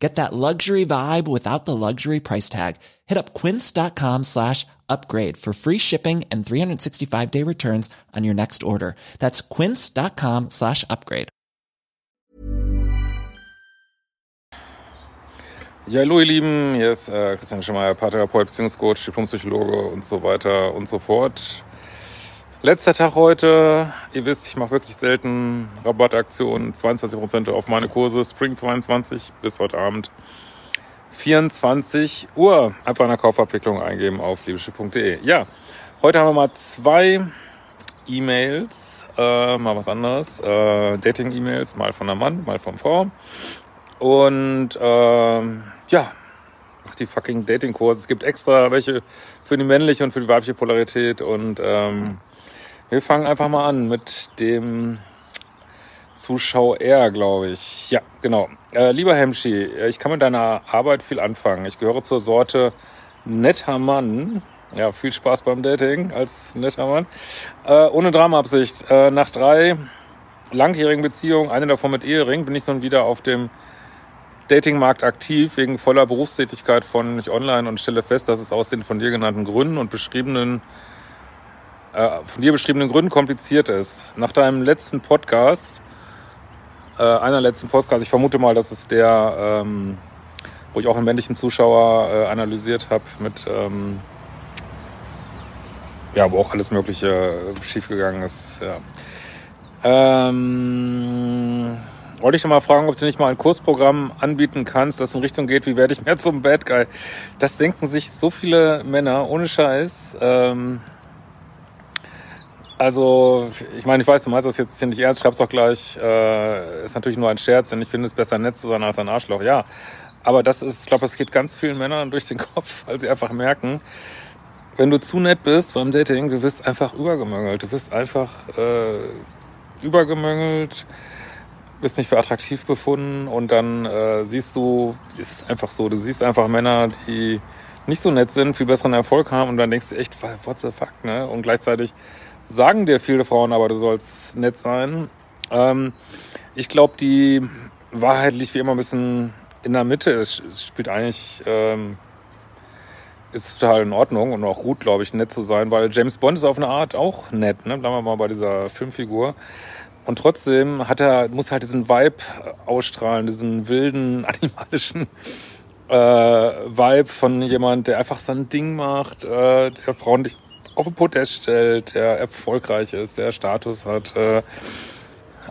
Get that luxury vibe without the luxury price tag. Hit up quince.com slash upgrade for free shipping and 365 day returns on your next order. That's quince.com slash upgrade. Ja, hallo ihr Lieben, hier ist äh, Christian Schemeier, Paartherapeut, Beziehungscoach, Diplompsychologe und so weiter und so fort. Letzter Tag heute. Ihr wisst, ich mache wirklich selten Rabattaktionen. 22% auf meine Kurse. Spring 22 bis heute Abend 24 Uhr. Einfach eine Kaufabwicklung eingeben auf liebeschiff.de. Ja, heute haben wir mal zwei E-Mails. Äh, mal was anderes. Äh, Dating-E-Mails. Mal von der Mann, mal von Frau. Und äh, ja, die fucking Dating-Kurse. Es gibt extra welche für die männliche und für die weibliche Polarität. Und ähm, wir fangen einfach mal an mit dem Zuschauer, glaube ich. Ja, genau. Äh, lieber Hemschi, ich kann mit deiner Arbeit viel anfangen. Ich gehöre zur Sorte netter Mann. Ja, viel Spaß beim Dating als netter Mann. Äh, ohne Dramaabsicht. Äh, nach drei langjährigen Beziehungen, eine davon mit Ehering, bin ich nun wieder auf dem Datingmarkt aktiv, wegen voller Berufstätigkeit von nicht online und stelle fest, dass es aus den von dir genannten Gründen und beschriebenen äh, von dir beschriebenen Gründen kompliziert ist. Nach deinem letzten Podcast, äh, einer letzten Podcast, ich vermute mal, dass es der, ähm, wo ich auch einen männlichen Zuschauer äh, analysiert habe mit, ähm, ja, wo auch alles Mögliche äh, schiefgegangen ist. Ja. Ähm, wollte ich noch mal fragen, ob du nicht mal ein Kursprogramm anbieten kannst, das in Richtung geht, wie werde ich mehr zum Bad Guy? Das denken sich so viele Männer, ohne Scheiß. Ähm, also, ich meine, ich weiß, du meinst das jetzt hier nicht ernst, schreib's doch gleich. Äh, ist natürlich nur ein Scherz, denn ich finde es besser, nett zu sein als ein Arschloch, ja. Aber das ist, ich glaube, das geht ganz vielen Männern durch den Kopf, weil sie einfach merken, wenn du zu nett bist beim Dating, du wirst einfach übergemöngelt. Du wirst einfach äh, übergemöngelt, bist nicht für attraktiv befunden und dann äh, siehst du, es ist einfach so, du siehst einfach Männer, die nicht so nett sind, viel besseren Erfolg haben und dann denkst du echt, what the fuck, ne? Und gleichzeitig sagen dir viele Frauen aber, du sollst nett sein. Ähm, ich glaube, die Wahrheit liegt wie immer ein bisschen in der Mitte. Es, spielt eigentlich, ähm, ist total in Ordnung und auch gut, glaube ich, nett zu sein, weil James Bond ist auf eine Art auch nett, ne? Bleiben wir mal bei dieser Filmfigur. Und trotzdem hat er, muss halt diesen Vibe ausstrahlen, diesen wilden, animalischen äh, Vibe von jemand, der einfach sein Ding macht, äh, der Frauen auf den Podest stellt, der erfolgreich ist, der Status hat, äh,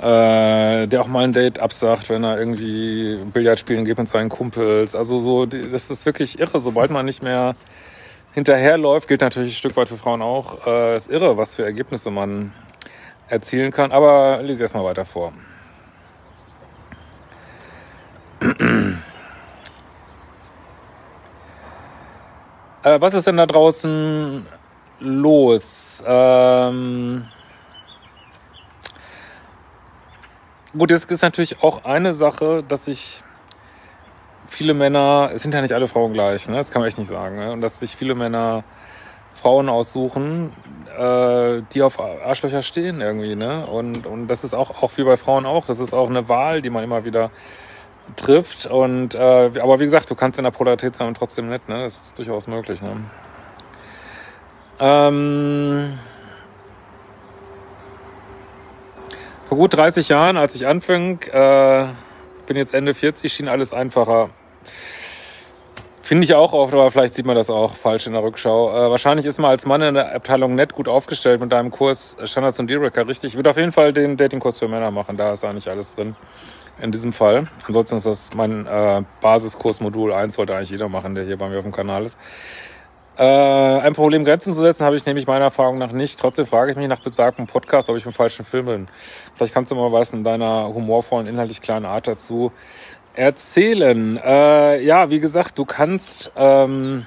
äh, der auch mal ein Date absagt, wenn er irgendwie Billard spielen geht mit seinen Kumpels. Also so, das ist wirklich irre. Sobald man nicht mehr hinterherläuft, gilt natürlich ein Stück weit für Frauen auch, äh, ist irre, was für Ergebnisse man erzielen kann. Aber lese erstmal weiter vor. Äh, was ist denn da draußen los? Ähm gut, jetzt ist natürlich auch eine Sache, dass sich viele Männer, es sind ja nicht alle Frauen gleich, ne? das kann man echt nicht sagen, ne? und dass sich viele Männer Frauen aussuchen, äh, die auf Arschlöcher stehen irgendwie, ne? Und, und das ist auch, auch wie bei Frauen auch, das ist auch eine Wahl, die man immer wieder trifft. Und äh, aber wie gesagt, du kannst in der Polarität sein und trotzdem nett, ne? Das ist durchaus möglich, ne? Ähm, vor gut 30 Jahren, als ich anfing, äh, bin jetzt Ende 40, schien alles einfacher. Finde ich auch oft, aber vielleicht sieht man das auch falsch in der Rückschau. Äh, wahrscheinlich ist man als Mann in der Abteilung nett gut aufgestellt mit deinem Kurs Standards und Dealbreaker, richtig? Ich würde auf jeden Fall den Datingkurs für Männer machen, da ist eigentlich alles drin. In diesem Fall. Ansonsten ist das mein äh, Basiskurs Modul 1, sollte eigentlich jeder machen, der hier bei mir auf dem Kanal ist. Äh, ein Problem, Grenzen zu setzen, habe ich nämlich meiner Erfahrung nach nicht. Trotzdem frage ich mich nach besagtem Podcast, ob ich im falschen Film bin. Vielleicht kannst du mal was in deiner humorvollen, inhaltlich kleinen Art dazu erzählen. Äh, ja, wie gesagt, du kannst... Ähm,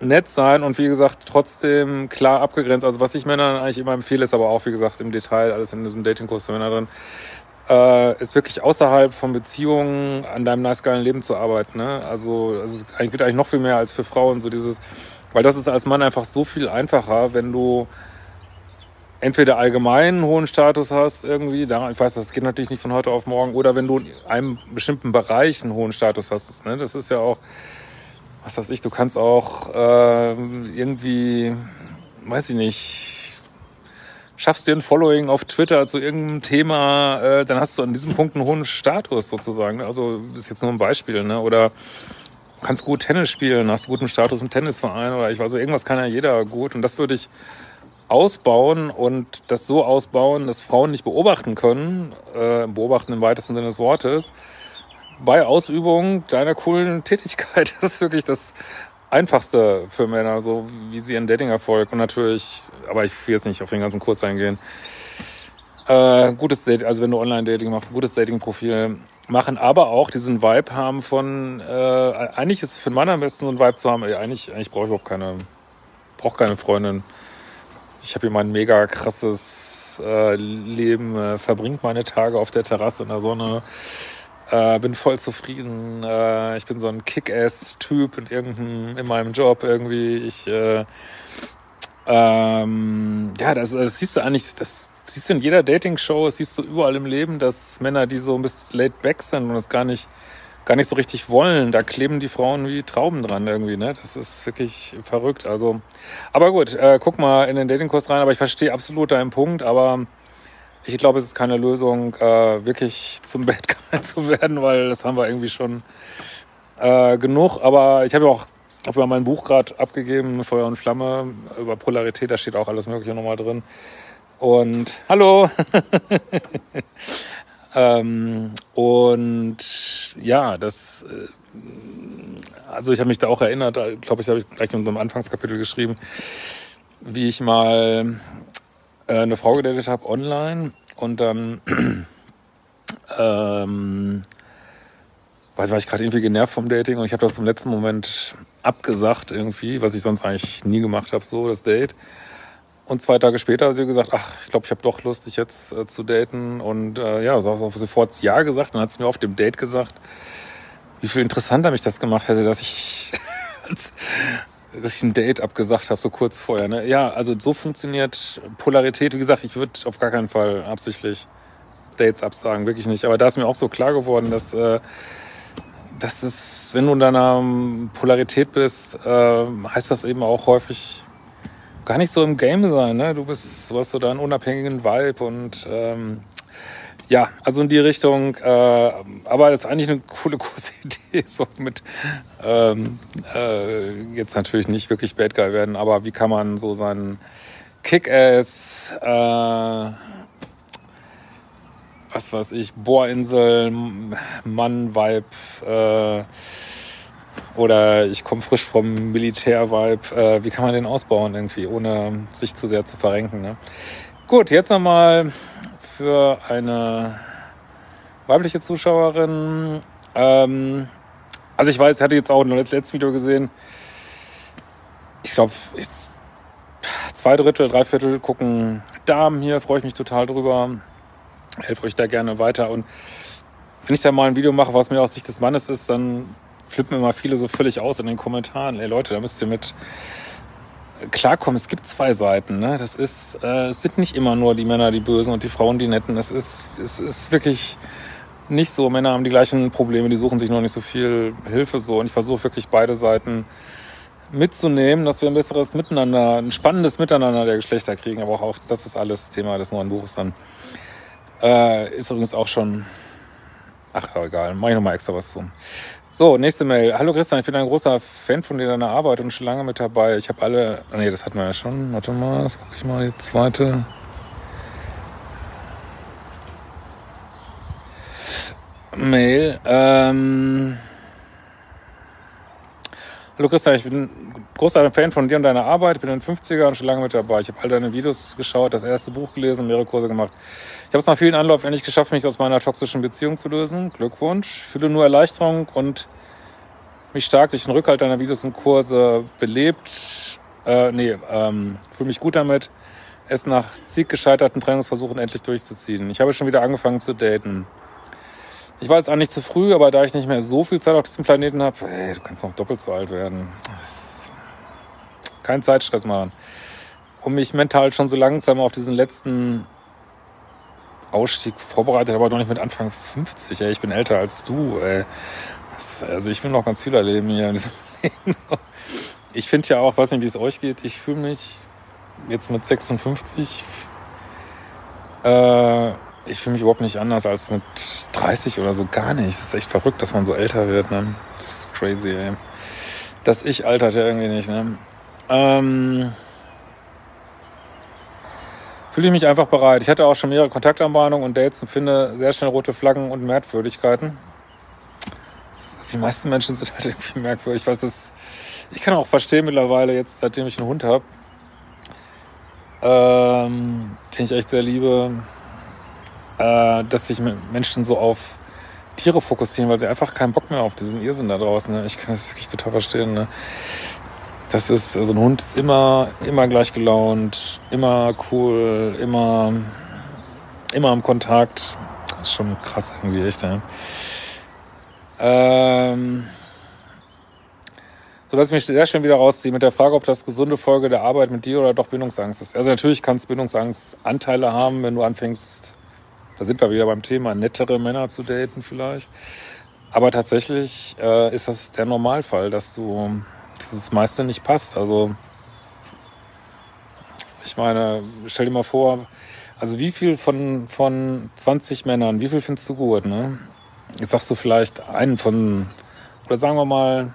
nett sein und wie gesagt trotzdem klar abgegrenzt. Also was ich Männern eigentlich immer empfehle, ist aber auch wie gesagt im Detail alles in diesem Datingkurs für Männer drin, äh, ist wirklich außerhalb von Beziehungen an deinem nice geilen Leben zu arbeiten. Ne? Also es ist eigentlich, wird eigentlich noch viel mehr als für Frauen so dieses, weil das ist als Mann einfach so viel einfacher, wenn du entweder allgemein einen hohen Status hast irgendwie, da, ich weiß, das geht natürlich nicht von heute auf morgen, oder wenn du in einem bestimmten Bereich einen hohen Status hast. Ne? Das ist ja auch, was weiß ich, du kannst auch äh, irgendwie, weiß ich nicht, schaffst dir ein Following auf Twitter zu irgendeinem Thema, äh, dann hast du an diesem Punkt einen hohen Status sozusagen. Also ist jetzt nur ein Beispiel, ne? Oder du kannst gut Tennis spielen, hast guten Status im Tennisverein oder ich weiß, also irgendwas kann ja jeder gut. Und das würde ich ausbauen und das so ausbauen, dass Frauen nicht beobachten können, äh, beobachten im weitesten Sinne des Wortes, bei Ausübung deiner coolen Tätigkeit. Das ist wirklich das Einfachste für Männer, so wie sie ihren Dating-Erfolg und natürlich, aber ich will jetzt nicht auf den ganzen Kurs eingehen, äh, gutes Date, also wenn du Online-Dating machst, gutes Dating-Profil machen, aber auch diesen Vibe haben von, äh, eigentlich ist es für einen Mann am besten so ein Vibe zu haben, ey, eigentlich, eigentlich brauche ich überhaupt keine, brauche keine Freundin. Ich habe hier mein mega krasses äh, Leben, äh, verbringt meine Tage auf der Terrasse in der Sonne, äh, bin voll zufrieden. Äh, ich bin so ein Kick-Ass-Typ in irgendeinem, in meinem Job irgendwie. Ich, äh, ähm, ja, das, das siehst du eigentlich, das siehst du in jeder Dating-Show, das siehst du überall im Leben, dass Männer, die so ein bisschen laid back sind und das gar nicht gar nicht so richtig wollen. Da kleben die Frauen wie Trauben dran irgendwie, ne? Das ist wirklich verrückt. Also, aber gut, äh, guck mal in den Datingkurs rein. Aber ich verstehe absolut deinen Punkt. Aber ich glaube, es ist keine Lösung, äh, wirklich zum Bad Guy zu werden, weil das haben wir irgendwie schon äh, genug. Aber ich habe ja auch habe ja mein Buch gerade abgegeben, Feuer und Flamme, über Polarität, da steht auch alles Mögliche nochmal drin. Und hallo! Ähm, und ja, das, äh, also ich habe mich da auch erinnert, ich glaube ich, habe ich gleich in unserem Anfangskapitel geschrieben, wie ich mal äh, eine Frau gedatet habe online und dann ähm, weiß war ich gerade irgendwie genervt vom Dating und ich habe das im letzten Moment abgesagt irgendwie, was ich sonst eigentlich nie gemacht habe, so das Date. Und zwei Tage später hat sie gesagt, ach, ich glaube, ich habe doch Lust, dich jetzt äh, zu daten. Und äh, ja, so hat sofort Ja gesagt. Dann hat sie mir auf dem Date gesagt, wie viel interessanter mich das gemacht hätte, dass ich, dass ich ein Date abgesagt habe, so kurz vorher. Ne? Ja, also so funktioniert Polarität. Wie gesagt, ich würde auf gar keinen Fall absichtlich Dates absagen, wirklich nicht. Aber da ist mir auch so klar geworden, dass, äh, dass es, wenn du in deiner Polarität bist, äh, heißt das eben auch häufig gar nicht so im Game sein. Ne? Du bist, du hast so deinen unabhängigen Vibe und ähm, ja, also in die Richtung. Äh, aber das ist eigentlich eine coole Kursidee, so mit ähm, äh, jetzt natürlich nicht wirklich Bad Guy werden, aber wie kann man so seinen Kick-Ass, äh, was weiß ich, Bohrinsel, Mann-Vibe, äh, oder ich komme frisch vom Militär-Vibe. Äh, wie kann man den ausbauen irgendwie, ohne sich zu sehr zu verrenken? Ne? Gut, jetzt nochmal für eine weibliche Zuschauerin. Ähm, also ich weiß, ich hatte jetzt auch ein letztes Video gesehen. Ich glaube, zwei Drittel, drei Viertel gucken Damen hier, freue ich mich total drüber. Helfe euch da gerne weiter. Und wenn ich da mal ein Video mache, was mir aus Sicht des Mannes ist, dann flippen immer viele so völlig aus in den Kommentaren. Ey Leute, da müsst ihr mit klarkommen. Es gibt zwei Seiten. Ne? Das ist, äh, es sind nicht immer nur die Männer die Bösen und die Frauen die Netten. Es ist, es ist wirklich nicht so. Männer haben die gleichen Probleme, die suchen sich noch nicht so viel Hilfe so. Und ich versuche wirklich beide Seiten mitzunehmen, dass wir ein besseres Miteinander, ein spannendes Miteinander der Geschlechter kriegen. Aber auch, auch das ist alles Thema des neuen Buches dann. Äh, ist übrigens auch schon. Ach, egal, mach ich nochmal extra was zu. So, nächste Mail. Hallo Christian, ich bin ein großer Fan von dir deiner Arbeit und schon lange mit dabei. Ich habe alle. Ah, nee, das hatten wir ja schon. Warte mal, das gucke ich mal die zweite. Mail. Ähm Hallo Christian, ich bin großer Fan von dir und deiner Arbeit. Ich bin in den 50er und schon lange mit dabei. Ich habe all deine Videos geschaut, das erste Buch gelesen und mehrere Kurse gemacht. Ich habe es nach vielen Anläufen endlich geschafft, mich aus meiner toxischen Beziehung zu lösen. Glückwunsch. Fühle nur Erleichterung und mich stark durch den Rückhalt deiner Videos und Kurse belebt. Äh, nee, ähm, fühle mich gut damit, es nach zig gescheiterten Trainingsversuchen endlich durchzuziehen. Ich habe schon wieder angefangen zu daten. Ich weiß nicht zu früh, aber da ich nicht mehr so viel Zeit auf diesem Planeten habe, ey, du kannst noch doppelt so alt werden. Kein Zeitstress machen. Um mich mental schon so langsam auf diesen letzten Ausstieg vorbereitet, aber doch nicht mit Anfang 50. Ey. Ich bin älter als du. Ey. Also ich will noch ganz viel erleben hier in diesem Leben. Ich finde ja auch, weiß nicht, wie es euch geht, ich fühle mich jetzt mit 56, äh, ich fühle mich überhaupt nicht anders als mit 30 oder so, gar nicht. Das ist echt verrückt, dass man so älter wird. Ne? Das ist crazy, ey. Das Ich altert ja irgendwie nicht. Ne? Ähm, fühle ich mich einfach bereit. Ich hatte auch schon mehrere Kontaktanbahnungen und Dates und finde sehr schnell rote Flaggen und Merkwürdigkeiten. Die meisten Menschen sind halt irgendwie merkwürdig. Ich weiß, das, ich kann auch verstehen mittlerweile jetzt, seitdem ich einen Hund habe, ähm, den ich echt sehr liebe, äh, dass sich Menschen so auf Tiere fokussieren, weil sie einfach keinen Bock mehr auf diesen Irrsinn da draußen. Ne? Ich kann das wirklich total verstehen. Ne? Das ist, also ein Hund ist immer, immer gleich gelaunt, immer cool, immer, immer am Kontakt. Das ist schon krass irgendwie, echt, ja. Ähm, so dass ich mich sehr schön wieder rausziehe mit der Frage, ob das gesunde Folge der Arbeit mit dir oder doch Bindungsangst ist. Also natürlich kannst du Bindungsangstanteile haben, wenn du anfängst, da sind wir wieder beim Thema, nettere Männer zu daten vielleicht. Aber tatsächlich äh, ist das der Normalfall, dass du dass das meiste nicht passt. Also ich meine, stell dir mal vor, also wie viel von, von 20 Männern, wie viel findest du gut, ne? Jetzt sagst du vielleicht einen von, oder sagen wir mal,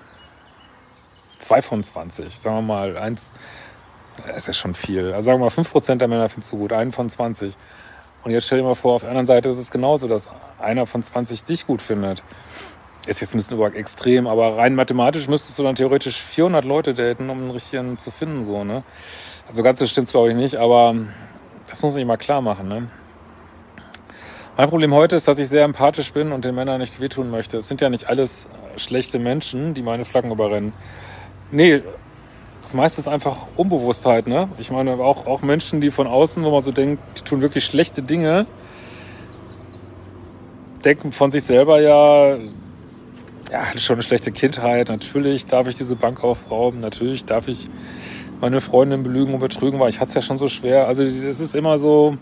zwei von 20. Sagen wir mal, eins, ist ja schon viel. Also sagen wir mal, 5% der Männer findest du gut, einen von 20. Und jetzt stell dir mal vor, auf der anderen Seite ist es genauso, dass einer von 20 dich gut findet. Ist jetzt ein bisschen über extrem, aber rein mathematisch müsstest du dann theoretisch 400 Leute daten, um einen richtigen zu finden, so, ne? Also ganz so stimmt's glaube ich nicht, aber das muss ich mal klar machen, ne? Mein Problem heute ist, dass ich sehr empathisch bin und den Männern nicht wehtun möchte. Es sind ja nicht alles schlechte Menschen, die meine Flaggen überrennen. Nee, das meiste ist einfach Unbewusstheit, ne? Ich meine, auch, auch Menschen, die von außen, wo man so denkt, die tun wirklich schlechte Dinge, denken von sich selber ja, ja, hatte schon eine schlechte Kindheit. Natürlich darf ich diese Bank aufrauben. Natürlich darf ich meine Freundin belügen und betrügen, weil ich hatte es ja schon so schwer. Also es ist immer so,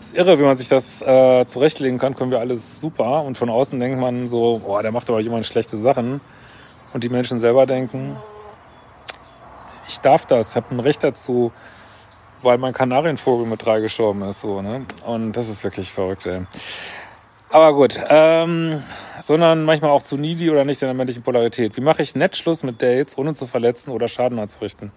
es ist irre, wie man sich das äh, zurechtlegen kann, können wir alles super. Und von außen denkt man so, boah, der macht aber jemand schlechte Sachen. Und die Menschen selber denken, ich darf das, ich habe ein Recht dazu, weil mein Kanarienvogel mit drei gestorben ist. So, ne? Und das ist wirklich verrückt, ey. Aber gut, ähm, sondern manchmal auch zu needy oder nicht in der männlichen Polarität. Wie mache ich nett Schluss mit Dates, ohne zu verletzen oder Schaden anzurichten?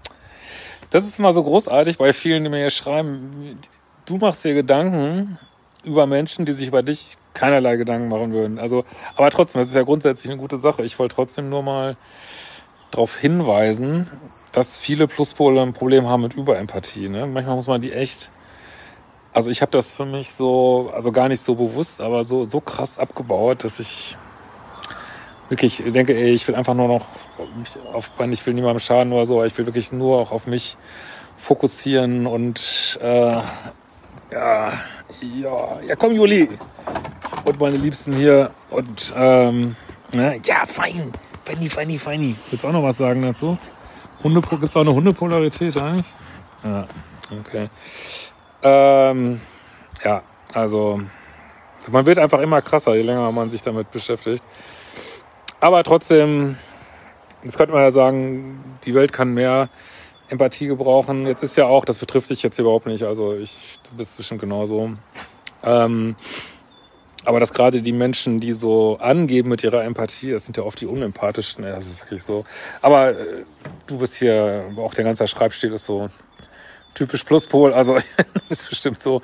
Das ist immer so großartig bei vielen, die mir hier schreiben. Du machst dir Gedanken über Menschen, die sich über dich keinerlei Gedanken machen würden. Also, aber trotzdem, das ist ja grundsätzlich eine gute Sache. Ich wollte trotzdem nur mal darauf hinweisen, dass viele Pluspole ein Problem haben mit Überempathie. Ne? Manchmal muss man die echt also ich habe das für mich so, also gar nicht so bewusst, aber so, so krass abgebaut, dass ich wirklich denke, ey, ich will einfach nur noch auf, ich will niemandem schaden oder so, ich will wirklich nur auch auf mich fokussieren und äh, ja, ja, ja komm Juli und meine Liebsten hier und ähm, ne? ja, fein, feini, feini, feini. Willst du auch noch was sagen dazu? Hunde, gibt's auch eine Hundepolarität eigentlich? Ja, okay. Ähm, ja, also man wird einfach immer krasser, je länger man sich damit beschäftigt. Aber trotzdem, das könnte man ja sagen, die Welt kann mehr Empathie gebrauchen. Jetzt ist ja auch, das betrifft dich jetzt überhaupt nicht, also ich, du bist bestimmt genauso. Ähm, aber dass gerade die Menschen, die so angeben mit ihrer Empathie, das sind ja oft die unempathischsten, das ist wirklich so. Aber äh, du bist hier, auch der ganze Schreibstil ist so typisch Pluspol, also ist bestimmt so.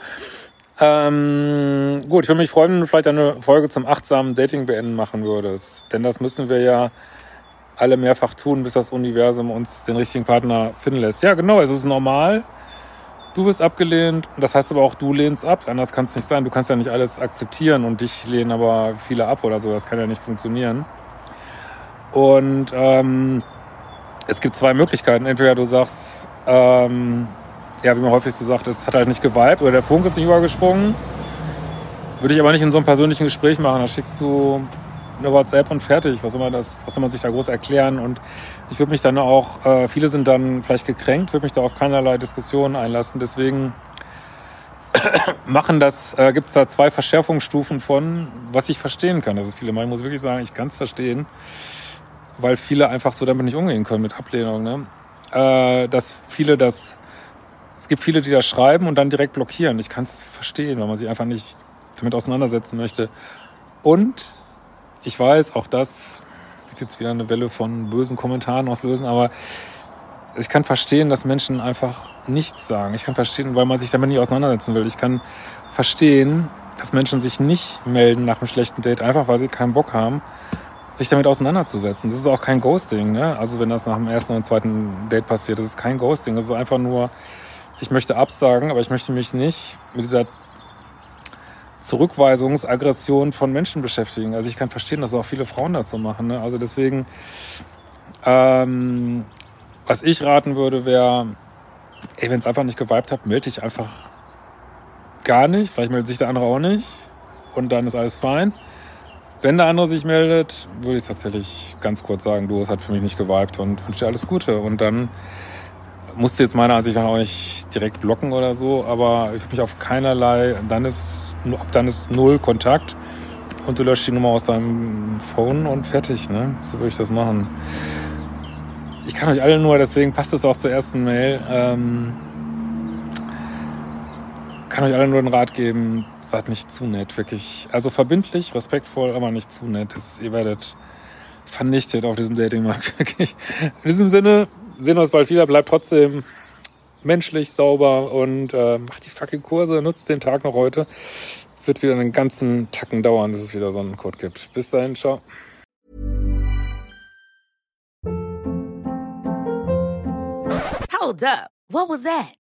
Ähm, gut, ich würde mich freuen, wenn du vielleicht eine Folge zum achtsamen Dating beenden machen würdest. Denn das müssen wir ja alle mehrfach tun, bis das Universum uns den richtigen Partner finden lässt. Ja, genau, es ist normal. Du wirst abgelehnt, das heißt aber auch, du lehnst ab. Anders kann es nicht sein. Du kannst ja nicht alles akzeptieren und dich lehnen aber viele ab oder so. Das kann ja nicht funktionieren. Und ähm, es gibt zwei Möglichkeiten. Entweder du sagst, ähm, ja, wie man häufig so sagt, es hat halt nicht geweibt oder der Funk ist nicht übergesprungen. Würde ich aber nicht in so einem persönlichen Gespräch machen. Da schickst du eine WhatsApp und fertig. Was soll man, das, was soll man sich da groß erklären? Und ich würde mich dann auch, äh, viele sind dann vielleicht gekränkt, würde mich da auf keinerlei Diskussionen einlassen. Deswegen machen das, äh, gibt es da zwei Verschärfungsstufen von, was ich verstehen kann. Das ist viele mal, ich muss wirklich sagen, ich kann es verstehen, weil viele einfach so damit nicht umgehen können mit Ablehnung. Ne? Äh, dass viele das, es gibt viele, die das schreiben und dann direkt blockieren. Ich kann es verstehen, weil man sich einfach nicht damit auseinandersetzen möchte. Und ich weiß, auch das wird jetzt wieder eine Welle von bösen Kommentaren auslösen, aber ich kann verstehen, dass Menschen einfach nichts sagen. Ich kann verstehen, weil man sich damit nicht auseinandersetzen will. Ich kann verstehen, dass Menschen sich nicht melden nach einem schlechten Date, einfach weil sie keinen Bock haben, sich damit auseinanderzusetzen. Das ist auch kein Ghosting. Ne? Also wenn das nach dem ersten oder zweiten Date passiert, das ist kein Ghosting. Das ist einfach nur, ich möchte absagen, aber ich möchte mich nicht mit dieser Zurückweisungsaggression von Menschen beschäftigen. Also ich kann verstehen, dass auch viele Frauen das so machen. Ne? Also deswegen, ähm, was ich raten würde, wäre, ey, wenn es einfach nicht geweibt hat, melde dich einfach gar nicht. Vielleicht meldet sich der andere auch nicht. Und dann ist alles fein. Wenn der andere sich meldet, würde ich tatsächlich ganz kurz sagen, du, es hat für mich nicht geweibt und wünsche dir alles Gute. Und dann musst du jetzt meiner Ansicht nach auch nicht direkt blocken oder so, aber ich würde mich auf keinerlei, dann ist, ab dann ist null Kontakt und du löscht die Nummer aus deinem Phone und fertig, ne? So würde ich das machen. Ich kann euch alle nur, deswegen passt es auch zur ersten Mail, ähm, kann euch alle nur den Rat geben, seid nicht zu nett, wirklich. Also verbindlich, respektvoll, aber nicht zu nett. Das, ihr werdet vernichtet auf diesem Datingmarkt, wirklich. In diesem Sinne, sehen uns bald wieder, bleibt trotzdem menschlich, sauber und äh, macht die fucking Kurse, nutzt den Tag noch heute. Es wird wieder einen ganzen Tacken dauern, bis es wieder so einen Code gibt. Bis dahin, ciao. Hold up. What was that?